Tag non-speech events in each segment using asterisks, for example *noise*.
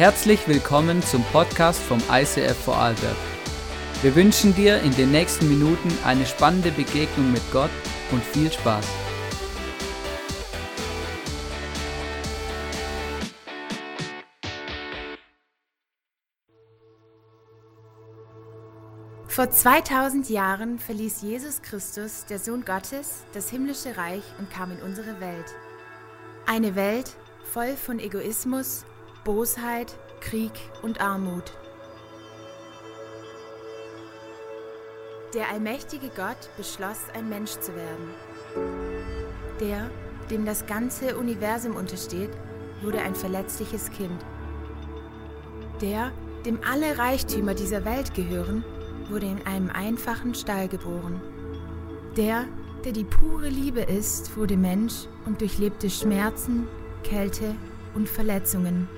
Herzlich willkommen zum Podcast vom ICF Vorarlberg. Wir wünschen dir in den nächsten Minuten eine spannende Begegnung mit Gott und viel Spaß. Vor 2000 Jahren verließ Jesus Christus, der Sohn Gottes, das himmlische Reich und kam in unsere Welt. Eine Welt voll von Egoismus, Bosheit, Krieg und Armut. Der allmächtige Gott beschloss, ein Mensch zu werden. Der, dem das ganze Universum untersteht, wurde ein verletzliches Kind. Der, dem alle Reichtümer dieser Welt gehören, wurde in einem einfachen Stall geboren. Der, der die pure Liebe ist, wurde Mensch und durchlebte Schmerzen, Kälte und Verletzungen.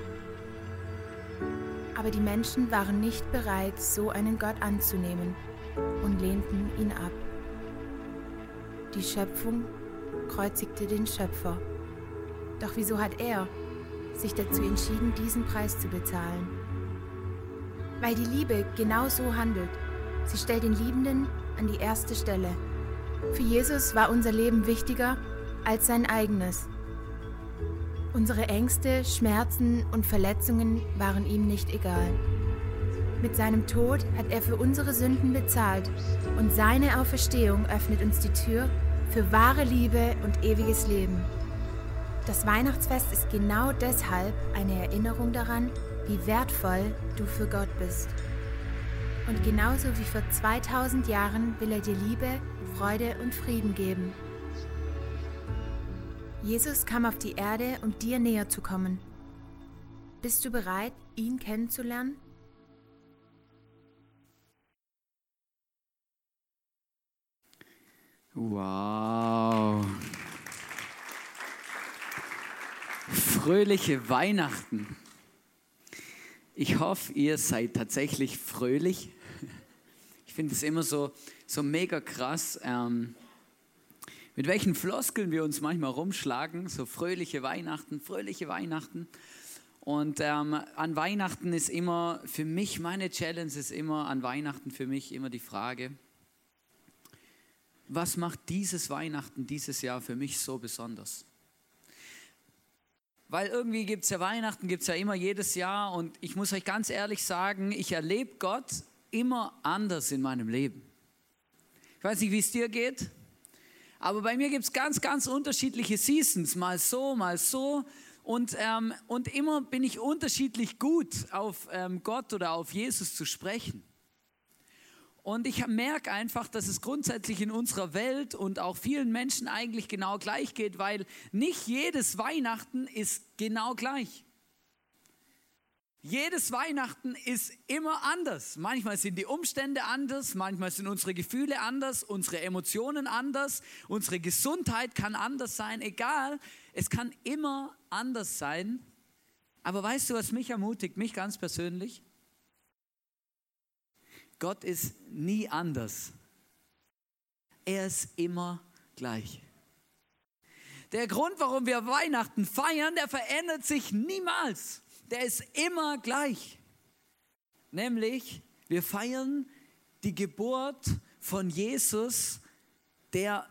Aber die Menschen waren nicht bereit, so einen Gott anzunehmen und lehnten ihn ab. Die Schöpfung kreuzigte den Schöpfer. Doch wieso hat er sich dazu entschieden, diesen Preis zu bezahlen? Weil die Liebe genau so handelt. Sie stellt den Liebenden an die erste Stelle. Für Jesus war unser Leben wichtiger als sein eigenes. Unsere Ängste, Schmerzen und Verletzungen waren ihm nicht egal. Mit seinem Tod hat er für unsere Sünden bezahlt und seine Auferstehung öffnet uns die Tür für wahre Liebe und ewiges Leben. Das Weihnachtsfest ist genau deshalb eine Erinnerung daran, wie wertvoll du für Gott bist. Und genauso wie vor 2000 Jahren will er dir Liebe, Freude und Frieden geben. Jesus kam auf die Erde, um dir näher zu kommen. Bist du bereit, ihn kennenzulernen? Wow. Fröhliche Weihnachten. Ich hoffe, ihr seid tatsächlich fröhlich. Ich finde es immer so, so mega krass, ähm, mit welchen Floskeln wir uns manchmal rumschlagen. So fröhliche Weihnachten, fröhliche Weihnachten. Und ähm, an Weihnachten ist immer, für mich, meine Challenge ist immer, an Weihnachten für mich immer die Frage, was macht dieses Weihnachten dieses Jahr für mich so besonders? Weil irgendwie gibt es ja Weihnachten, gibt es ja immer jedes Jahr und ich muss euch ganz ehrlich sagen, ich erlebe Gott immer anders in meinem Leben. Ich weiß nicht, wie es dir geht, aber bei mir gibt es ganz, ganz unterschiedliche Seasons, mal so, mal so. Und, ähm, und immer bin ich unterschiedlich gut auf ähm, Gott oder auf Jesus zu sprechen. Und ich merke einfach, dass es grundsätzlich in unserer Welt und auch vielen Menschen eigentlich genau gleich geht, weil nicht jedes Weihnachten ist genau gleich. Jedes Weihnachten ist immer anders. Manchmal sind die Umstände anders, manchmal sind unsere Gefühle anders, unsere Emotionen anders, unsere Gesundheit kann anders sein, egal. Es kann immer anders sein. Aber weißt du, was mich ermutigt, mich ganz persönlich? Gott ist nie anders. Er ist immer gleich. Der Grund, warum wir Weihnachten feiern, der verändert sich niemals. Der ist immer gleich. Nämlich, wir feiern die Geburt von Jesus, der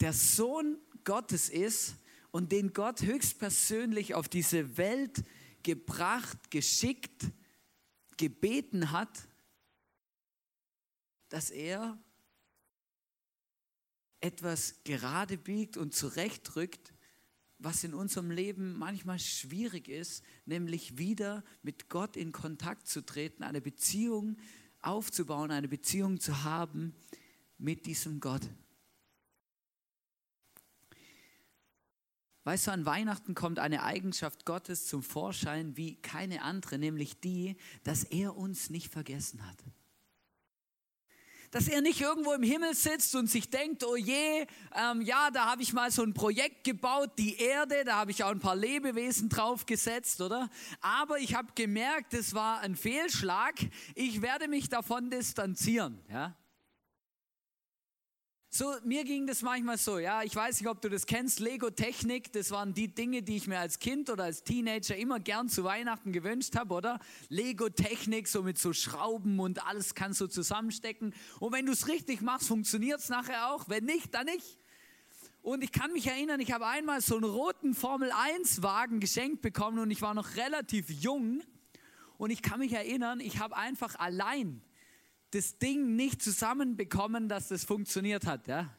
der Sohn Gottes ist und den Gott höchstpersönlich auf diese Welt gebracht, geschickt, gebeten hat dass er etwas gerade biegt und zurechtrückt, was in unserem Leben manchmal schwierig ist, nämlich wieder mit Gott in Kontakt zu treten, eine Beziehung aufzubauen, eine Beziehung zu haben mit diesem Gott. Weißt du, an Weihnachten kommt eine Eigenschaft Gottes zum Vorschein wie keine andere, nämlich die, dass er uns nicht vergessen hat dass er nicht irgendwo im Himmel sitzt und sich denkt, oh je, ähm, ja, da habe ich mal so ein Projekt gebaut, die Erde, da habe ich auch ein paar Lebewesen draufgesetzt, oder? Aber ich habe gemerkt, es war ein Fehlschlag, ich werde mich davon distanzieren, ja? So, mir ging das manchmal so, ja, ich weiß nicht, ob du das kennst, Lego-Technik, das waren die Dinge, die ich mir als Kind oder als Teenager immer gern zu Weihnachten gewünscht habe, oder? Lego-Technik, so mit so Schrauben und alles kannst du zusammenstecken. Und wenn du es richtig machst, funktioniert es nachher auch, wenn nicht, dann nicht. Und ich kann mich erinnern, ich habe einmal so einen roten Formel-1-Wagen geschenkt bekommen und ich war noch relativ jung. Und ich kann mich erinnern, ich habe einfach allein das Ding nicht zusammenbekommen, dass das funktioniert hat. Ja?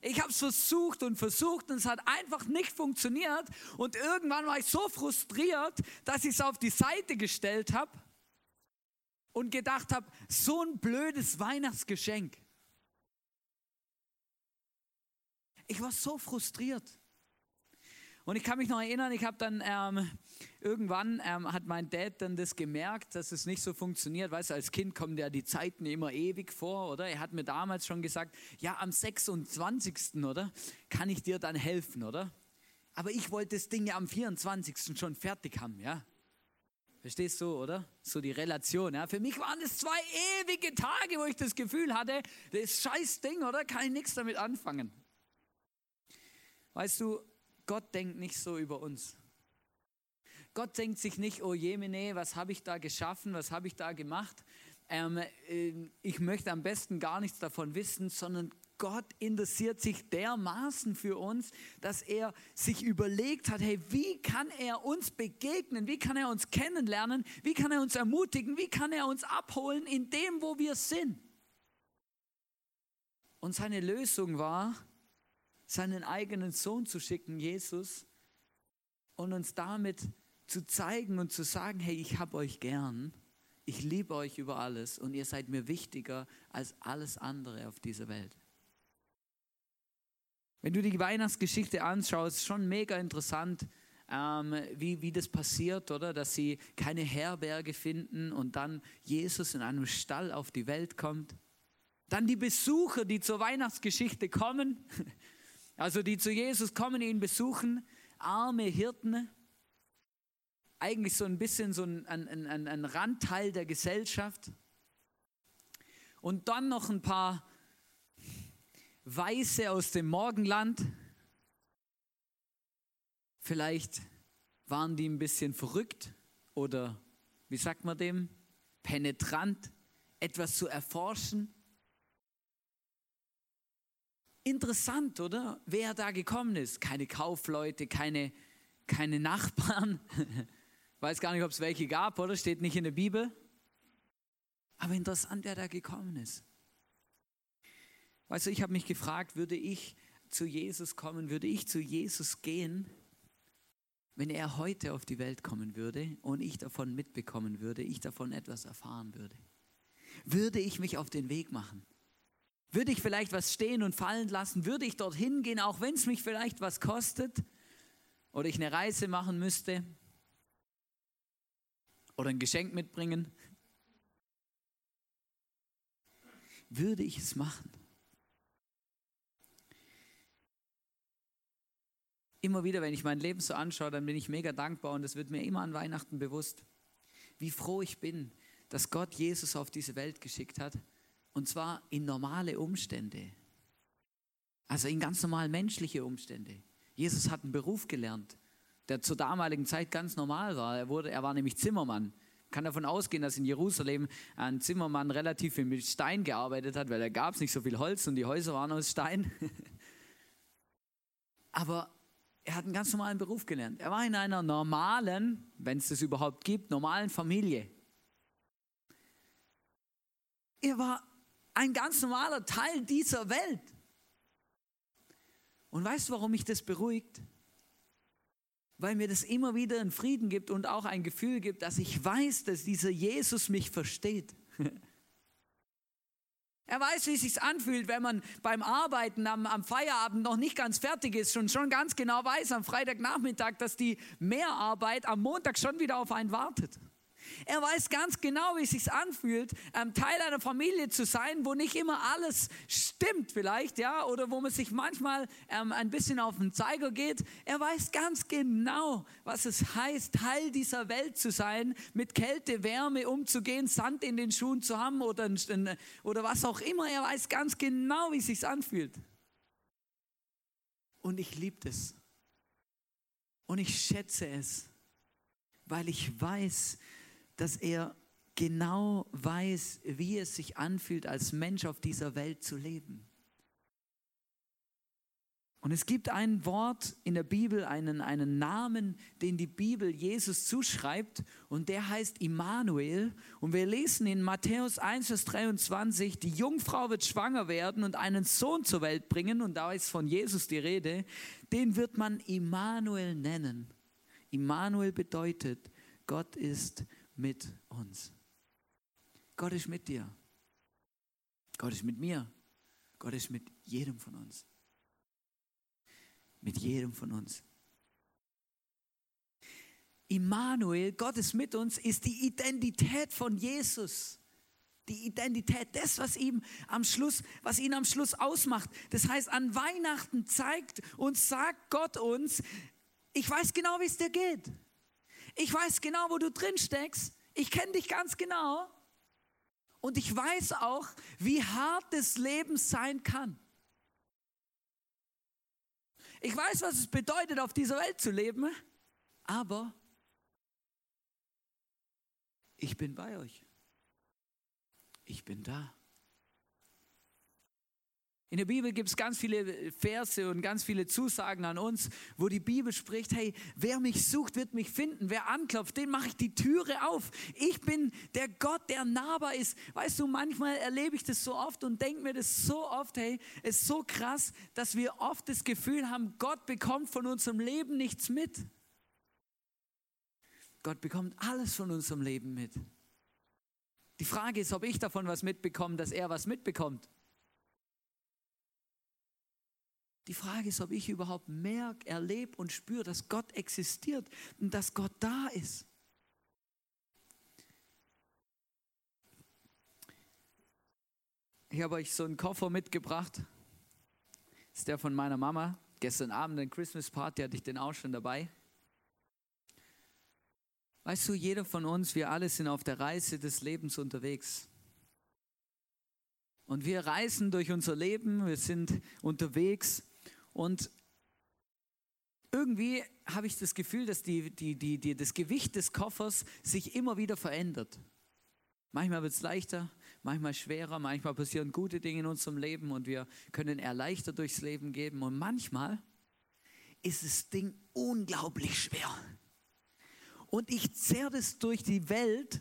Ich habe es versucht und versucht und es hat einfach nicht funktioniert. Und irgendwann war ich so frustriert, dass ich es auf die Seite gestellt habe und gedacht habe, so ein blödes Weihnachtsgeschenk. Ich war so frustriert. Und ich kann mich noch erinnern, ich habe dann ähm, irgendwann ähm, hat mein Dad dann das gemerkt, dass es nicht so funktioniert. Weißt du, als Kind kommen ja die Zeiten immer ewig vor, oder? Er hat mir damals schon gesagt, ja, am 26. oder? Kann ich dir dann helfen, oder? Aber ich wollte das Ding ja am 24. schon fertig haben, ja? Verstehst du, oder? So die Relation. Ja? Für mich waren es zwei ewige Tage, wo ich das Gefühl hatte, das scheiß Ding, oder? Kann ich nichts damit anfangen. Weißt du, Gott denkt nicht so über uns. Gott denkt sich nicht, oh Jemine, was habe ich da geschaffen, was habe ich da gemacht. Ähm, äh, ich möchte am besten gar nichts davon wissen, sondern Gott interessiert sich dermaßen für uns, dass er sich überlegt hat, hey, wie kann er uns begegnen, wie kann er uns kennenlernen, wie kann er uns ermutigen, wie kann er uns abholen in dem, wo wir sind. Und seine Lösung war, seinen eigenen Sohn zu schicken, Jesus, und uns damit zu zeigen und zu sagen, hey, ich habe euch gern, ich liebe euch über alles und ihr seid mir wichtiger als alles andere auf dieser Welt. Wenn du die Weihnachtsgeschichte anschaust, schon mega interessant, ähm, wie, wie das passiert, oder? Dass sie keine Herberge finden und dann Jesus in einem Stall auf die Welt kommt. Dann die Besucher, die zur Weihnachtsgeschichte kommen, *laughs* also die zu Jesus kommen, ihn besuchen, arme Hirten, eigentlich so ein bisschen so ein, ein, ein, ein Randteil der Gesellschaft. Und dann noch ein paar Weiße aus dem Morgenland. Vielleicht waren die ein bisschen verrückt oder wie sagt man dem? Penetrant, etwas zu erforschen. Interessant, oder? Wer da gekommen ist. Keine Kaufleute, keine, keine Nachbarn. *laughs* Weiß gar nicht, ob es welche gab, oder? Steht nicht in der Bibel. Aber interessant, wer da gekommen ist. Weißt du, ich habe mich gefragt, würde ich zu Jesus kommen, würde ich zu Jesus gehen, wenn er heute auf die Welt kommen würde und ich davon mitbekommen würde, ich davon etwas erfahren würde? Würde ich mich auf den Weg machen? Würde ich vielleicht was stehen und fallen lassen? Würde ich dorthin gehen, auch wenn es mich vielleicht was kostet? Oder ich eine Reise machen müsste? Oder ein Geschenk mitbringen? Würde ich es machen? Immer wieder, wenn ich mein Leben so anschaue, dann bin ich mega dankbar und es wird mir immer an Weihnachten bewusst, wie froh ich bin, dass Gott Jesus auf diese Welt geschickt hat und zwar in normale Umstände. Also in ganz normal menschliche Umstände. Jesus hat einen Beruf gelernt, der zur damaligen Zeit ganz normal war. Er, wurde, er war nämlich Zimmermann. Man kann davon ausgehen, dass in Jerusalem ein Zimmermann relativ viel mit Stein gearbeitet hat, weil da gab es nicht so viel Holz und die Häuser waren aus Stein. *laughs* Aber er hat einen ganz normalen Beruf gelernt. Er war in einer normalen, wenn es das überhaupt gibt, normalen Familie. Er war ein ganz normaler Teil dieser Welt. Und weißt du, warum mich das beruhigt? Weil mir das immer wieder einen Frieden gibt und auch ein Gefühl gibt, dass ich weiß, dass dieser Jesus mich versteht. *laughs* Er weiß, wie es sich anfühlt, wenn man beim Arbeiten am, am, Feierabend noch nicht ganz fertig ist und schon ganz genau weiß am Freitagnachmittag, dass die Mehrarbeit am Montag schon wieder auf einen wartet. Er weiß ganz genau, wie es sich anfühlt, ähm, Teil einer Familie zu sein, wo nicht immer alles stimmt vielleicht, ja, oder wo man sich manchmal ähm, ein bisschen auf den Zeiger geht. Er weiß ganz genau, was es heißt, Teil dieser Welt zu sein, mit Kälte, Wärme umzugehen, Sand in den Schuhen zu haben oder, oder was auch immer. Er weiß ganz genau, wie es sich anfühlt. Und ich liebe es. Und ich schätze es, weil ich weiß, dass er genau weiß, wie es sich anfühlt, als Mensch auf dieser Welt zu leben. Und es gibt ein Wort in der Bibel, einen, einen Namen, den die Bibel Jesus zuschreibt, und der heißt Immanuel. Und wir lesen in Matthäus 1, Vers 23, die Jungfrau wird schwanger werden und einen Sohn zur Welt bringen, und da ist von Jesus die Rede, den wird man Immanuel nennen. Immanuel bedeutet, Gott ist mit uns. Gott ist mit dir. Gott ist mit mir. Gott ist mit jedem von uns. Mit jedem von uns. Immanuel, Gott ist mit uns, ist die Identität von Jesus. Die Identität, das, was ihm am Schluss, was ihn am Schluss ausmacht. Das heißt, an Weihnachten zeigt und sagt Gott uns, ich weiß genau, wie es dir geht. Ich weiß genau, wo du drin steckst. Ich kenne dich ganz genau. Und ich weiß auch, wie hart das Leben sein kann. Ich weiß, was es bedeutet, auf dieser Welt zu leben, aber ich bin bei euch. Ich bin da. In der Bibel gibt es ganz viele Verse und ganz viele Zusagen an uns, wo die Bibel spricht, hey, wer mich sucht, wird mich finden. Wer anklopft, den mache ich die Türe auf. Ich bin der Gott, der nahbar ist. Weißt du, manchmal erlebe ich das so oft und denke mir das so oft, hey, es ist so krass, dass wir oft das Gefühl haben, Gott bekommt von unserem Leben nichts mit. Gott bekommt alles von unserem Leben mit. Die Frage ist, ob ich davon was mitbekomme, dass er was mitbekommt. Die Frage ist, ob ich überhaupt merke, erlebe und spüre, dass Gott existiert und dass Gott da ist. Ich habe euch so einen Koffer mitgebracht. Das ist der von meiner Mama. Gestern Abend in Christmas Party hatte ich den auch schon dabei. Weißt du, jeder von uns, wir alle sind auf der Reise des Lebens unterwegs. Und wir reisen durch unser Leben, wir sind unterwegs und irgendwie habe ich das Gefühl, dass die, die, die, das Gewicht des Koffers sich immer wieder verändert. Manchmal wird es leichter, manchmal schwerer, manchmal passieren gute Dinge in unserem Leben und wir können erleichtert durchs Leben gehen. Und manchmal ist das Ding unglaublich schwer. Und ich zerre das durch die Welt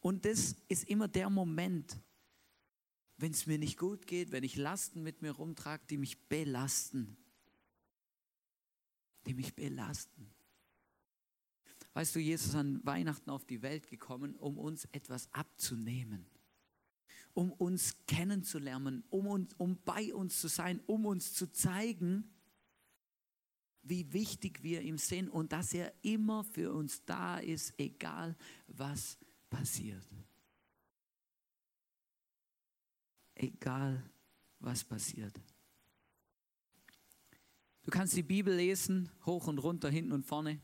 und das ist immer der Moment, wenn es mir nicht gut geht, wenn ich Lasten mit mir rumtrage, die mich belasten. Die mich belasten. Weißt du, Jesus ist an Weihnachten auf die Welt gekommen, um uns etwas abzunehmen, um uns kennenzulernen, um, uns, um bei uns zu sein, um uns zu zeigen, wie wichtig wir ihm sind und dass er immer für uns da ist, egal was passiert. Egal was passiert. Du kannst die Bibel lesen, hoch und runter, hinten und vorne.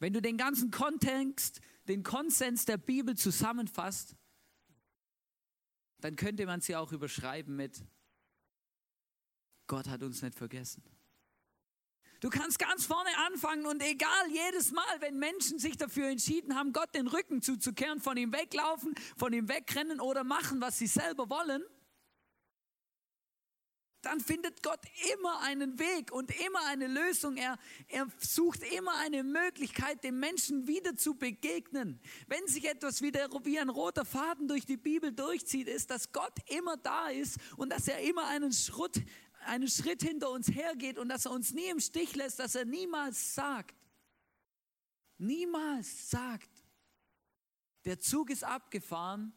Wenn du den ganzen Kontext, den Konsens der Bibel zusammenfasst, dann könnte man sie auch überschreiben mit, Gott hat uns nicht vergessen. Du kannst ganz vorne anfangen und egal, jedes Mal, wenn Menschen sich dafür entschieden haben, Gott den Rücken zuzukehren, von ihm weglaufen, von ihm wegrennen oder machen, was sie selber wollen, dann findet Gott immer einen Weg und immer eine Lösung. Er, er sucht immer eine Möglichkeit, dem Menschen wieder zu begegnen. Wenn sich etwas wieder wie ein roter Faden durch die Bibel durchzieht, ist, dass Gott immer da ist und dass er immer einen Schritt, einen Schritt hinter uns hergeht und dass er uns nie im Stich lässt, dass er niemals sagt, niemals sagt, der Zug ist abgefahren,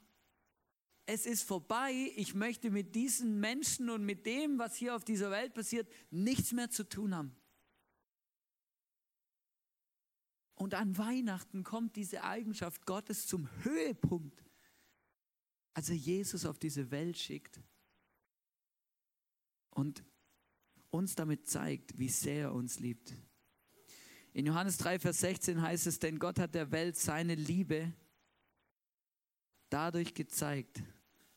es ist vorbei, ich möchte mit diesen Menschen und mit dem, was hier auf dieser Welt passiert, nichts mehr zu tun haben. Und an Weihnachten kommt diese Eigenschaft Gottes zum Höhepunkt, als er Jesus auf diese Welt schickt und uns damit zeigt, wie sehr er uns liebt. In Johannes 3, Vers 16 heißt es, denn Gott hat der Welt seine Liebe dadurch gezeigt,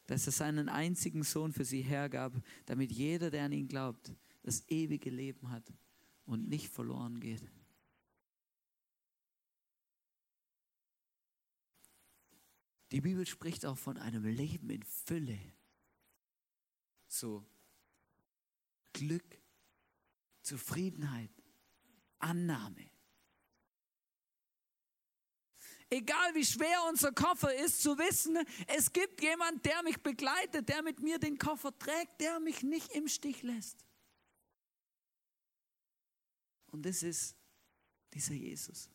dass er seinen einzigen Sohn für sie hergab, damit jeder, der an ihn glaubt, das ewige Leben hat und nicht verloren geht. Die Bibel spricht auch von einem Leben in Fülle. So Glück, Zufriedenheit, Annahme. Egal wie schwer unser Koffer ist, zu wissen, es gibt jemand, der mich begleitet, der mit mir den Koffer trägt, der mich nicht im Stich lässt. Und das ist dieser Jesus.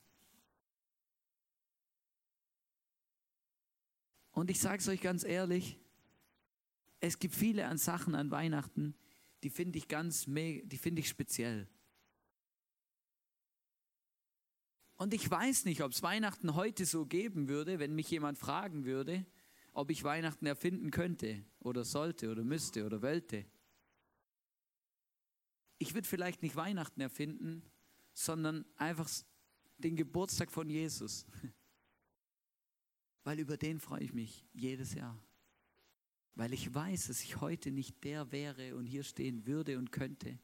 Und ich sage es euch ganz ehrlich, es gibt viele an Sachen an Weihnachten, die finde ich ganz, die finde ich speziell. Und ich weiß nicht, ob es Weihnachten heute so geben würde, wenn mich jemand fragen würde, ob ich Weihnachten erfinden könnte oder sollte oder müsste oder wollte. Ich würde vielleicht nicht Weihnachten erfinden, sondern einfach den Geburtstag von Jesus. *laughs* Weil über den freue ich mich jedes Jahr. Weil ich weiß, dass ich heute nicht der wäre und hier stehen würde und könnte,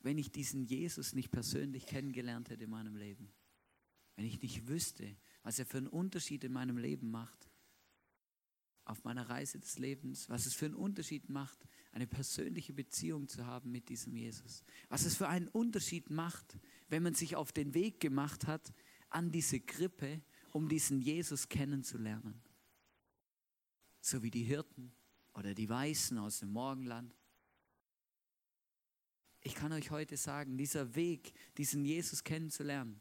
wenn ich diesen Jesus nicht persönlich kennengelernt hätte in meinem Leben wenn ich nicht wüsste, was er für einen Unterschied in meinem Leben macht, auf meiner Reise des Lebens, was es für einen Unterschied macht, eine persönliche Beziehung zu haben mit diesem Jesus. Was es für einen Unterschied macht, wenn man sich auf den Weg gemacht hat an diese Krippe, um diesen Jesus kennenzulernen. So wie die Hirten oder die Weißen aus dem Morgenland. Ich kann euch heute sagen, dieser Weg, diesen Jesus kennenzulernen,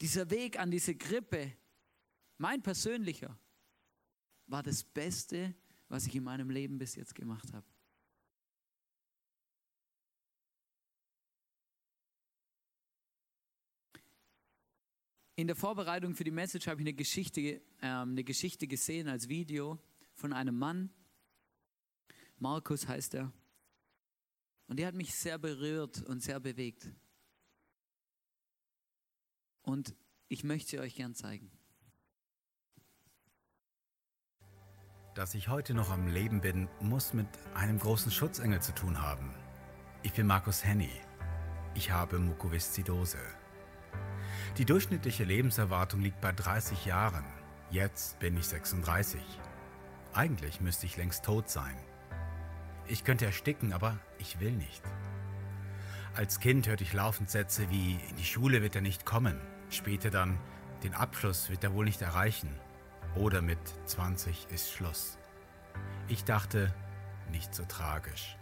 dieser Weg an diese Krippe, mein persönlicher, war das Beste, was ich in meinem Leben bis jetzt gemacht habe. In der Vorbereitung für die Message habe ich eine Geschichte, äh, eine Geschichte gesehen als Video von einem Mann. Markus heißt er. Und die hat mich sehr berührt und sehr bewegt. Und ich möchte sie euch gern zeigen. Dass ich heute noch am Leben bin, muss mit einem großen Schutzengel zu tun haben. Ich bin Markus Henny. Ich habe Mukoviszidose. Die durchschnittliche Lebenserwartung liegt bei 30 Jahren. Jetzt bin ich 36. Eigentlich müsste ich längst tot sein. Ich könnte ersticken, aber ich will nicht. Als Kind hörte ich laufend Sätze wie, in die Schule wird er nicht kommen. Später dann, den Abschluss wird er wohl nicht erreichen. Oder mit 20 ist Schluss. Ich dachte, nicht so tragisch.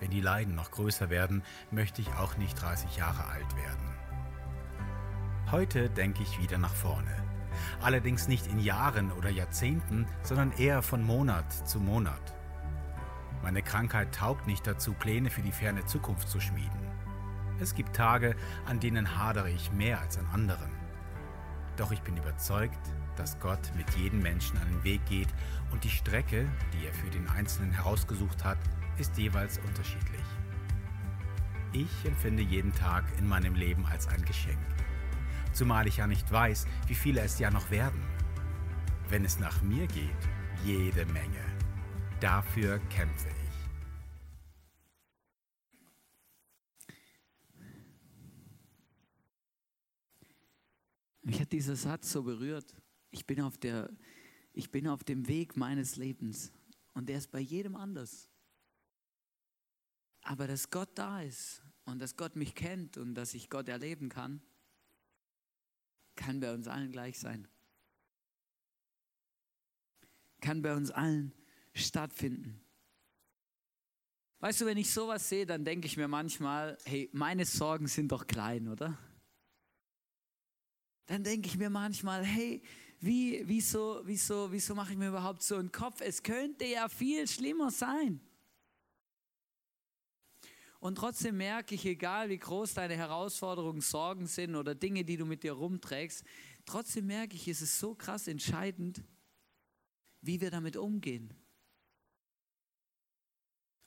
Wenn die Leiden noch größer werden, möchte ich auch nicht 30 Jahre alt werden. Heute denke ich wieder nach vorne. Allerdings nicht in Jahren oder Jahrzehnten, sondern eher von Monat zu Monat. Meine Krankheit taugt nicht dazu, Pläne für die ferne Zukunft zu schmieden. Es gibt Tage, an denen hadere ich mehr als an anderen. Doch ich bin überzeugt, dass Gott mit jedem Menschen einen Weg geht und die Strecke, die er für den Einzelnen herausgesucht hat, ist jeweils unterschiedlich. Ich empfinde jeden Tag in meinem Leben als ein Geschenk. Zumal ich ja nicht weiß, wie viele es ja noch werden. Wenn es nach mir geht, jede Menge. Dafür kämpfe ich. Mich hat dieser Satz so berührt. Ich bin auf, der, ich bin auf dem Weg meines Lebens und der ist bei jedem anders. Aber dass Gott da ist und dass Gott mich kennt und dass ich Gott erleben kann, kann bei uns allen gleich sein. Kann bei uns allen stattfinden. Weißt du, wenn ich sowas sehe, dann denke ich mir manchmal, hey, meine Sorgen sind doch klein, oder? dann denke ich mir manchmal, hey, wie, wieso, wieso, wieso mache ich mir überhaupt so einen Kopf? Es könnte ja viel schlimmer sein. Und trotzdem merke ich, egal wie groß deine Herausforderungen, Sorgen sind oder Dinge, die du mit dir rumträgst, trotzdem merke ich, es ist so krass entscheidend, wie wir damit umgehen.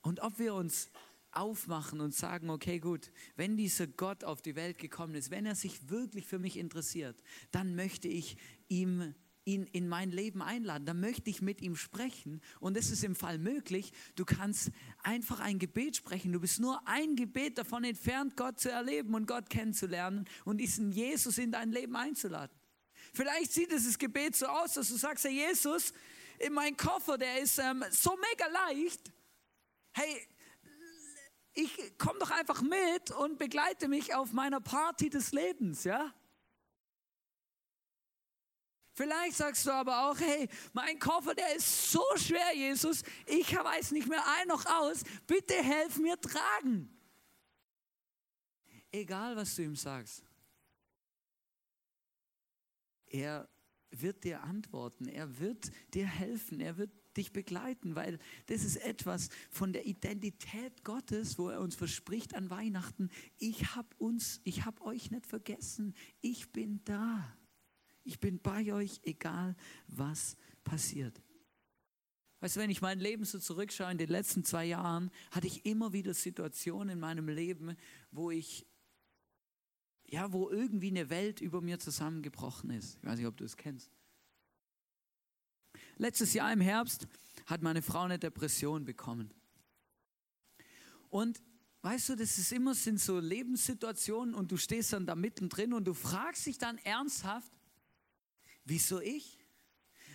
Und ob wir uns aufmachen und sagen, okay gut, wenn dieser Gott auf die Welt gekommen ist, wenn er sich wirklich für mich interessiert, dann möchte ich ihm ihn in mein Leben einladen, dann möchte ich mit ihm sprechen. Und es ist im Fall möglich, du kannst einfach ein Gebet sprechen. Du bist nur ein Gebet davon entfernt, Gott zu erleben und Gott kennenzulernen und diesen Jesus in dein Leben einzuladen. Vielleicht sieht dieses Gebet so aus, dass du sagst, Herr Jesus, in mein Koffer, der ist ähm, so mega leicht. Hey, ich komm doch einfach mit und begleite mich auf meiner Party des Lebens, ja? Vielleicht sagst du aber auch, hey, mein Koffer, der ist so schwer, Jesus, ich weiß nicht mehr ein noch aus, bitte helf mir tragen. Egal, was du ihm sagst. Er wird dir antworten, er wird dir helfen, er wird dich begleiten, weil das ist etwas von der Identität Gottes, wo er uns verspricht an Weihnachten, ich habe uns, ich habe euch nicht vergessen, ich bin da. Ich bin bei euch, egal was passiert. Weißt du, wenn ich mein Leben so zurückschaue in den letzten zwei Jahren, hatte ich immer wieder Situationen in meinem Leben, wo ich, ja, wo irgendwie eine Welt über mir zusammengebrochen ist. Ich weiß nicht, ob du es kennst. Letztes Jahr im Herbst hat meine Frau eine Depression bekommen. Und weißt du, das ist immer sind so Lebenssituationen und du stehst dann da mittendrin und du fragst dich dann ernsthaft, wieso ich?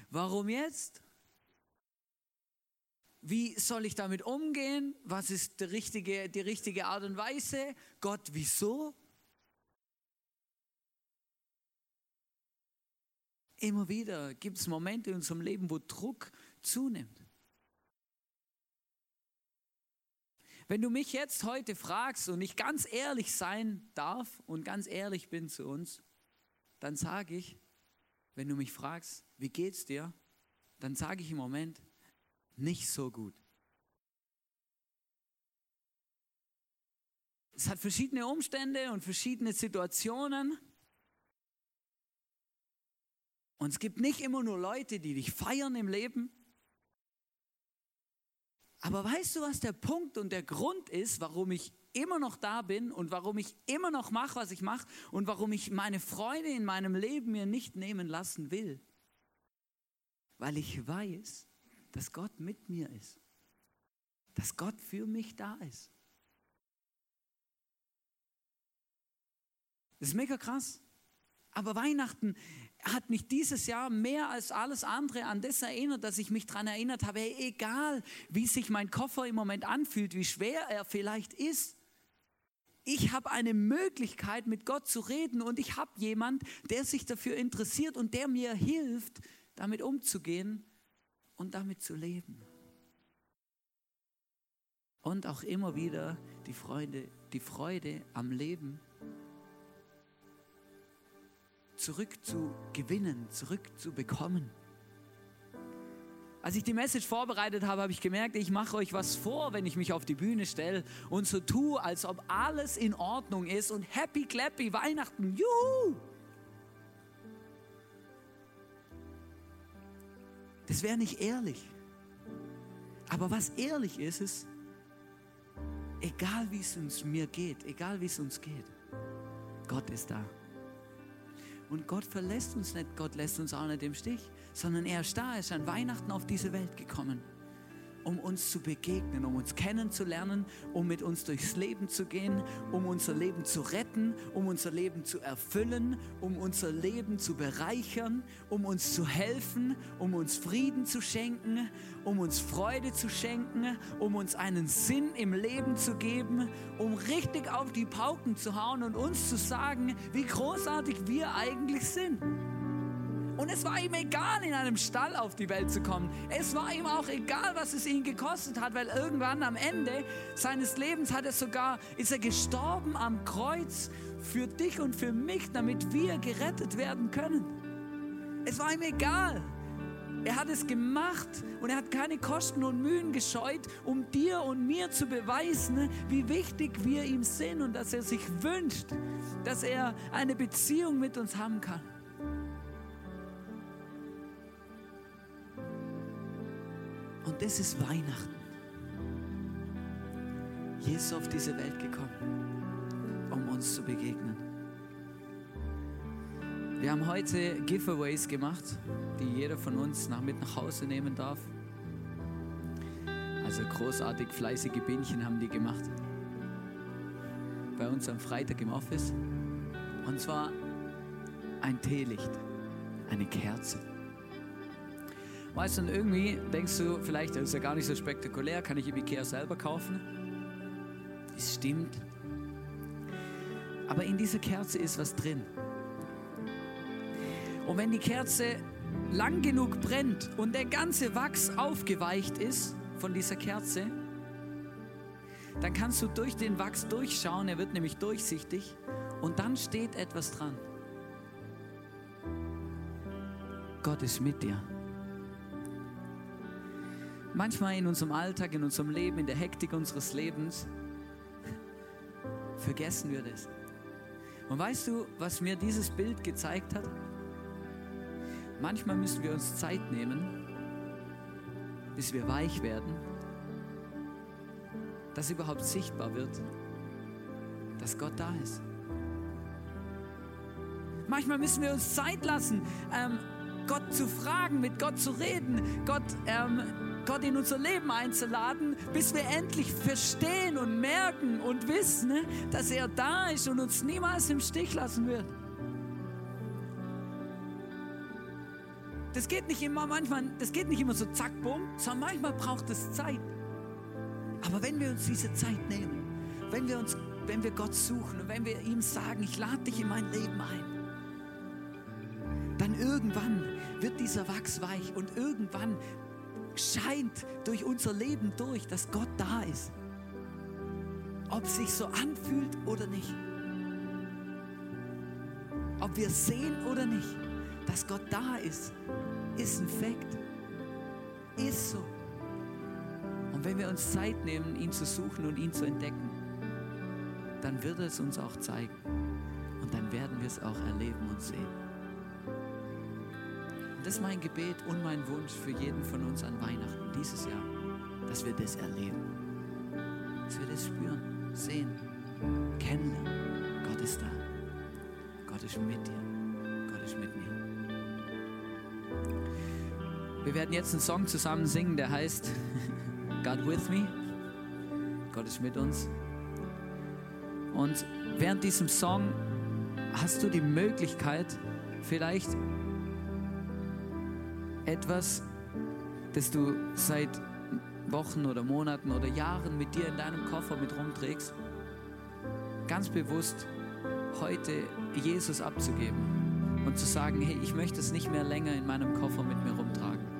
Warum jetzt? Wie soll ich damit umgehen? Was ist die richtige, die richtige Art und Weise? Gott, wieso? Immer wieder gibt es Momente in unserem Leben, wo Druck zunimmt. Wenn du mich jetzt heute fragst und ich ganz ehrlich sein darf und ganz ehrlich bin zu uns, dann sage ich, wenn du mich fragst, wie geht's dir, dann sage ich im Moment, nicht so gut. Es hat verschiedene Umstände und verschiedene Situationen. Und es gibt nicht immer nur Leute, die dich feiern im Leben. Aber weißt du, was der Punkt und der Grund ist, warum ich immer noch da bin und warum ich immer noch mache, was ich mache und warum ich meine Freude in meinem Leben mir nicht nehmen lassen will? Weil ich weiß, dass Gott mit mir ist. Dass Gott für mich da ist. Das ist mega krass. Aber Weihnachten hat mich dieses Jahr mehr als alles andere an das erinnert, dass ich mich daran erinnert habe, egal wie sich mein Koffer im Moment anfühlt, wie schwer er vielleicht ist, ich habe eine Möglichkeit mit Gott zu reden und ich habe jemand, der sich dafür interessiert und der mir hilft, damit umzugehen und damit zu leben. Und auch immer wieder die Freude, die Freude am Leben zurückzugewinnen, zurückzubekommen. Als ich die Message vorbereitet habe, habe ich gemerkt, ich mache euch was vor, wenn ich mich auf die Bühne stelle und so tue, als ob alles in Ordnung ist und happy clappy Weihnachten, juhu! Das wäre nicht ehrlich. Aber was ehrlich ist, ist, egal wie es uns mir geht, egal wie es uns geht, Gott ist da. Und Gott verlässt uns nicht, Gott lässt uns auch nicht im Stich, sondern er ist da, er ist an Weihnachten auf diese Welt gekommen um uns zu begegnen, um uns kennenzulernen, um mit uns durchs Leben zu gehen, um unser Leben zu retten, um unser Leben zu erfüllen, um unser Leben zu bereichern, um uns zu helfen, um uns Frieden zu schenken, um uns Freude zu schenken, um uns einen Sinn im Leben zu geben, um richtig auf die Pauken zu hauen und uns zu sagen, wie großartig wir eigentlich sind. Und es war ihm egal, in einem Stall auf die Welt zu kommen. Es war ihm auch egal, was es ihn gekostet hat, weil irgendwann am Ende seines Lebens hat er sogar, ist er gestorben am Kreuz für dich und für mich, damit wir gerettet werden können. Es war ihm egal. Er hat es gemacht und er hat keine Kosten und Mühen gescheut, um dir und mir zu beweisen, wie wichtig wir ihm sind und dass er sich wünscht, dass er eine Beziehung mit uns haben kann. Und das ist Weihnachten. Jesus auf diese Welt gekommen, um uns zu begegnen. Wir haben heute Giveaways gemacht, die jeder von uns nach mit nach Hause nehmen darf. Also großartig fleißige Bienchen haben die gemacht. Bei uns am Freitag im Office. Und zwar ein Teelicht, eine Kerze. Weißt du, und irgendwie denkst du, vielleicht ist ja gar nicht so spektakulär, kann ich im Ikea selber kaufen? Es stimmt. Aber in dieser Kerze ist was drin. Und wenn die Kerze lang genug brennt und der ganze Wachs aufgeweicht ist von dieser Kerze, dann kannst du durch den Wachs durchschauen, er wird nämlich durchsichtig und dann steht etwas dran. Gott ist mit dir. Manchmal in unserem Alltag, in unserem Leben, in der Hektik unseres Lebens, vergessen wir das. Und weißt du, was mir dieses Bild gezeigt hat? Manchmal müssen wir uns Zeit nehmen, bis wir weich werden, dass überhaupt sichtbar wird, dass Gott da ist. Manchmal müssen wir uns Zeit lassen, ähm, Gott zu fragen, mit Gott zu reden, Gott, ähm, Gott in unser Leben einzuladen, bis wir endlich verstehen und merken und wissen, ne, dass er da ist und uns niemals im Stich lassen wird. Das geht nicht immer manchmal, das geht nicht immer so zack, bumm, sondern manchmal braucht es Zeit. Aber wenn wir uns diese Zeit nehmen, wenn wir uns, wenn wir Gott suchen und wenn wir ihm sagen, ich lade dich in mein Leben ein, dann irgendwann wird dieser Wachs weich und irgendwann scheint durch unser Leben durch, dass Gott da ist. Ob es sich so anfühlt oder nicht. Ob wir sehen oder nicht dass Gott da ist, ist ein Fakt. Ist so. Und wenn wir uns Zeit nehmen, ihn zu suchen und ihn zu entdecken, dann wird er es uns auch zeigen. Und dann werden wir es auch erleben und sehen. Das ist mein Gebet und mein Wunsch für jeden von uns an Weihnachten dieses Jahr, dass wir das erleben. Dass wir das spüren, sehen, kennenlernen. Gott ist da. Gott ist mit dir. Gott ist mit mir. Wir werden jetzt einen Song zusammen singen, der heißt *laughs* God with me. Gott ist mit uns. Und während diesem Song hast du die Möglichkeit, vielleicht etwas, das du seit Wochen oder Monaten oder Jahren mit dir in deinem Koffer mit rumträgst, ganz bewusst heute Jesus abzugeben und zu sagen, hey, ich möchte es nicht mehr länger in meinem Koffer mit mir rumtragen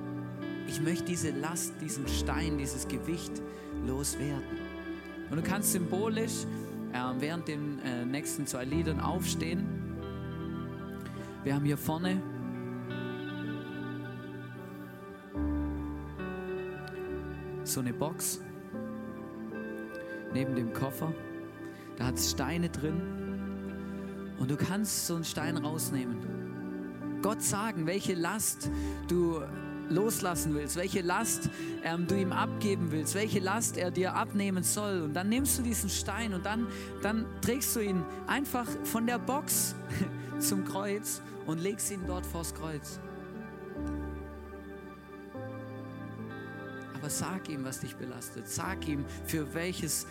ich möchte diese Last, diesen Stein, dieses Gewicht loswerden. Und du kannst symbolisch äh, während den äh, nächsten zwei Liedern aufstehen. Wir haben hier vorne so eine Box neben dem Koffer. Da hat es Steine drin. Und du kannst so einen Stein rausnehmen. Gott sagen, welche Last du loslassen willst, welche Last ähm, du ihm abgeben willst, welche Last er dir abnehmen soll. Und dann nimmst du diesen Stein und dann, dann trägst du ihn einfach von der Box *laughs* zum Kreuz und legst ihn dort vors Kreuz. Aber sag ihm, was dich belastet. Sag ihm, für welches,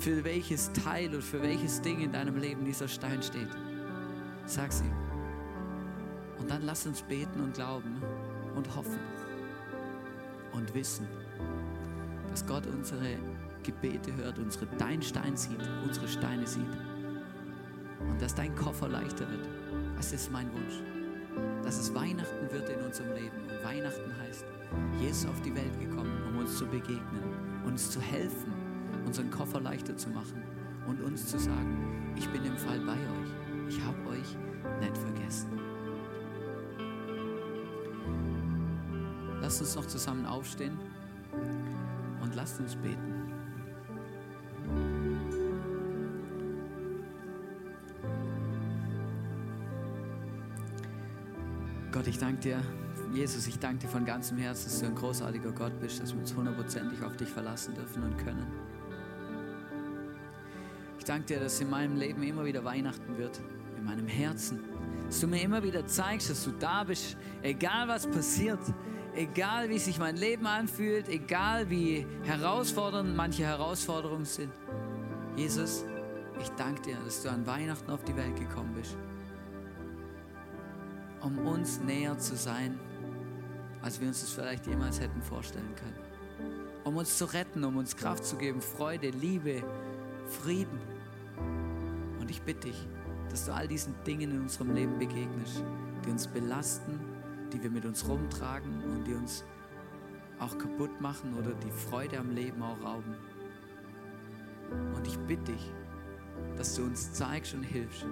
für welches Teil und für welches Ding in deinem Leben dieser Stein steht. Sag's ihm. Und dann lass uns beten und glauben und hoffen und wissen, dass Gott unsere Gebete hört, unsere, dein Stein sieht, unsere Steine sieht und dass dein Koffer leichter wird. Das ist mein Wunsch, dass es Weihnachten wird in unserem Leben und Weihnachten heißt, Jesus auf die Welt gekommen, uns zu begegnen, uns zu helfen, unseren Koffer leichter zu machen und uns zu sagen, ich bin im Fall bei euch, ich habe euch nicht vergessen. lasst uns noch zusammen aufstehen und lasst uns beten. Gott, ich danke dir, Jesus, ich danke dir von ganzem Herzen, dass du ein großartiger Gott bist, dass wir uns hundertprozentig auf dich verlassen dürfen und können. Ich danke dir, dass in meinem Leben immer wieder Weihnachten wird, in meinem Herzen. Dass du mir immer wieder zeigst, dass du da bist, egal was passiert, egal wie sich mein Leben anfühlt, egal wie herausfordernd manche Herausforderungen sind. Jesus, ich danke dir, dass du an Weihnachten auf die Welt gekommen bist um uns näher zu sein, als wir uns das vielleicht jemals hätten vorstellen können. Um uns zu retten, um uns Kraft zu geben, Freude, Liebe, Frieden. Und ich bitte dich, dass du all diesen Dingen in unserem Leben begegnest, die uns belasten, die wir mit uns rumtragen und die uns auch kaputt machen oder die Freude am Leben auch rauben. Und ich bitte dich, dass du uns zeigst und hilfst,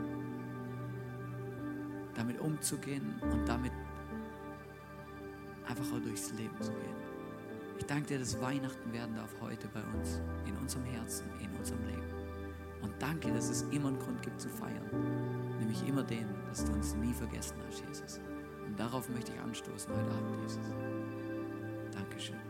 damit umzugehen und damit einfach auch durchs Leben zu gehen. Ich danke dir, dass Weihnachten werden darf heute bei uns, in unserem Herzen, in unserem Leben. Und danke, dass es immer einen Grund gibt zu feiern, nämlich immer den, dass du uns nie vergessen hast, Jesus. Und darauf möchte ich anstoßen heute Abend, Jesus. Dankeschön.